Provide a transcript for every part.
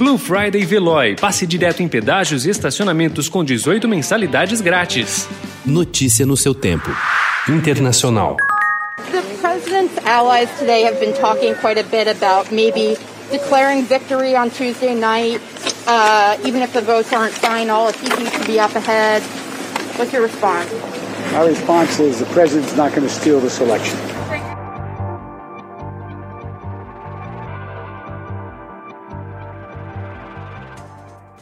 Blue Friday Veloy. Passe direto em pedágios e estacionamentos com 18 mensalidades grátis. Notícia no seu tempo. Internacional. The president's allies today have been talking quite a bit about maybe declaring victory on Tuesday night, uh, even if the votes aren't final, if he needs to be up ahead. What's your response? My response is the president's not going to steal this election.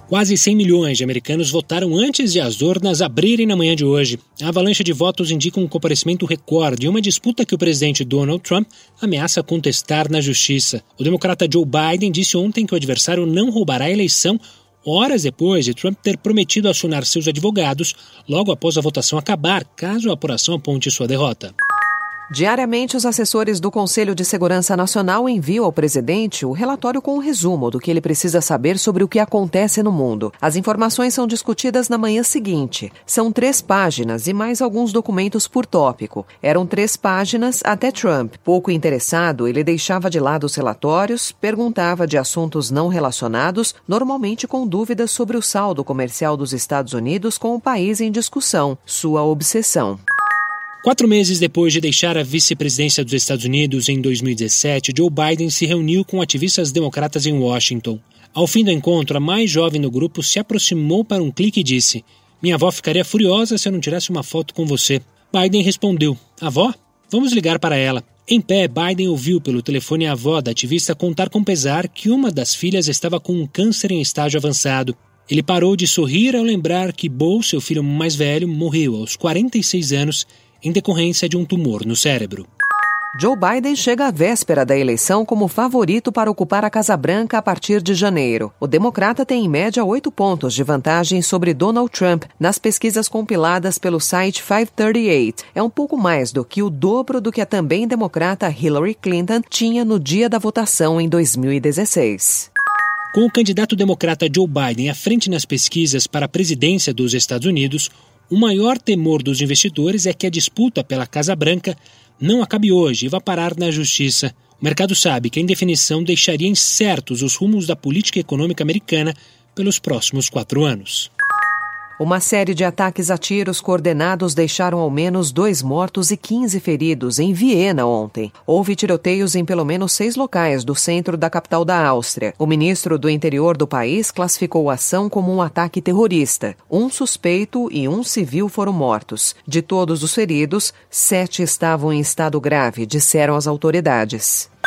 Quase 100 milhões de americanos votaram antes de as urnas abrirem na manhã de hoje. A avalanche de votos indica um comparecimento recorde em uma disputa que o presidente Donald Trump ameaça contestar na justiça. O democrata Joe Biden disse ontem que o adversário não roubará a eleição horas depois de Trump ter prometido acionar seus advogados logo após a votação acabar, caso a apuração aponte sua derrota. Diariamente, os assessores do Conselho de Segurança Nacional enviam ao presidente o relatório com um resumo do que ele precisa saber sobre o que acontece no mundo. As informações são discutidas na manhã seguinte. São três páginas e mais alguns documentos por tópico. Eram três páginas até Trump. Pouco interessado, ele deixava de lado os relatórios, perguntava de assuntos não relacionados, normalmente com dúvidas sobre o saldo comercial dos Estados Unidos com o país em discussão, sua obsessão. Quatro meses depois de deixar a vice-presidência dos Estados Unidos em 2017, Joe Biden se reuniu com ativistas democratas em Washington. Ao fim do encontro, a mais jovem do grupo se aproximou para um clique e disse: Minha avó ficaria furiosa se eu não tirasse uma foto com você. Biden respondeu: Avó? Vamos ligar para ela. Em pé, Biden ouviu pelo telefone a avó da ativista contar com pesar que uma das filhas estava com um câncer em estágio avançado. Ele parou de sorrir ao lembrar que Bo, seu filho mais velho, morreu aos 46 anos em decorrência de um tumor no cérebro. Joe Biden chega à véspera da eleição como favorito para ocupar a Casa Branca a partir de janeiro. O democrata tem em média oito pontos de vantagem sobre Donald Trump nas pesquisas compiladas pelo site 538. É um pouco mais do que o dobro do que a também democrata Hillary Clinton tinha no dia da votação em 2016. Com o candidato democrata Joe Biden à frente nas pesquisas para a presidência dos Estados Unidos, o maior temor dos investidores é que a disputa pela Casa Branca não acabe hoje e vá parar na justiça. O mercado sabe que a indefinição deixaria incertos os rumos da política econômica americana pelos próximos quatro anos. Uma série de ataques a tiros coordenados deixaram ao menos dois mortos e 15 feridos em Viena ontem. Houve tiroteios em pelo menos seis locais do centro da capital da Áustria. O ministro do interior do país classificou a ação como um ataque terrorista. Um suspeito e um civil foram mortos. De todos os feridos, sete estavam em estado grave, disseram as autoridades.